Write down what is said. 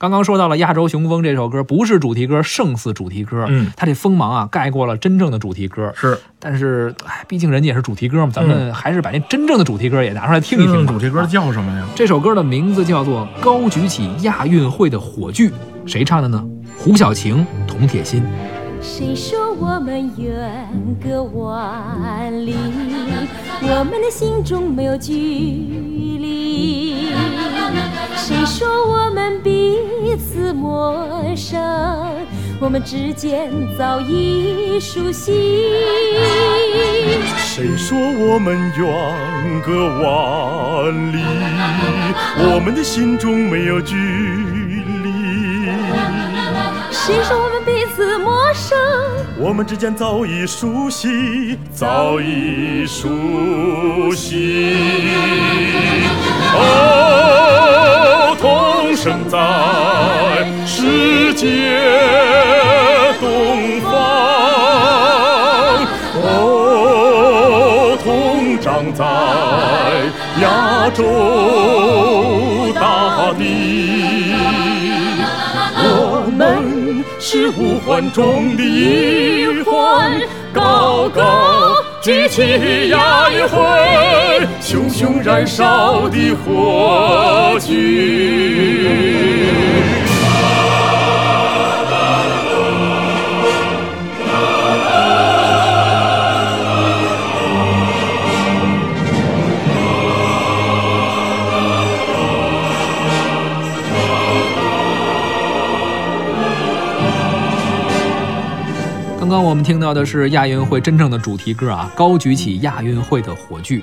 刚刚说到了《亚洲雄风》这首歌，不是主题歌，胜似主题歌。嗯，它这锋芒啊，盖过了真正的主题歌。是，但是，哎，毕竟人家也是主题歌嘛，咱们还是把那真正的主题歌也拿出来听一听。主题歌叫什么呀？这首歌的名字叫做《高举起亚运会的火炬》，谁唱的呢？胡小晴、童铁心。谁说我们远隔万里？我们的心中没有距离。谁说我们彼此陌生？我们之间早已熟悉。谁说我们远隔万里？我们的心中没有距离。谁说我们彼此陌生？我们之间早已熟悉，早已熟悉。接东方，哦，同长在亚洲大地。我们是五环中的一环，高高举起亚运会，熊熊燃烧的火炬。刚刚我们听到的是亚运会真正的主题歌啊，高举起亚运会的火炬。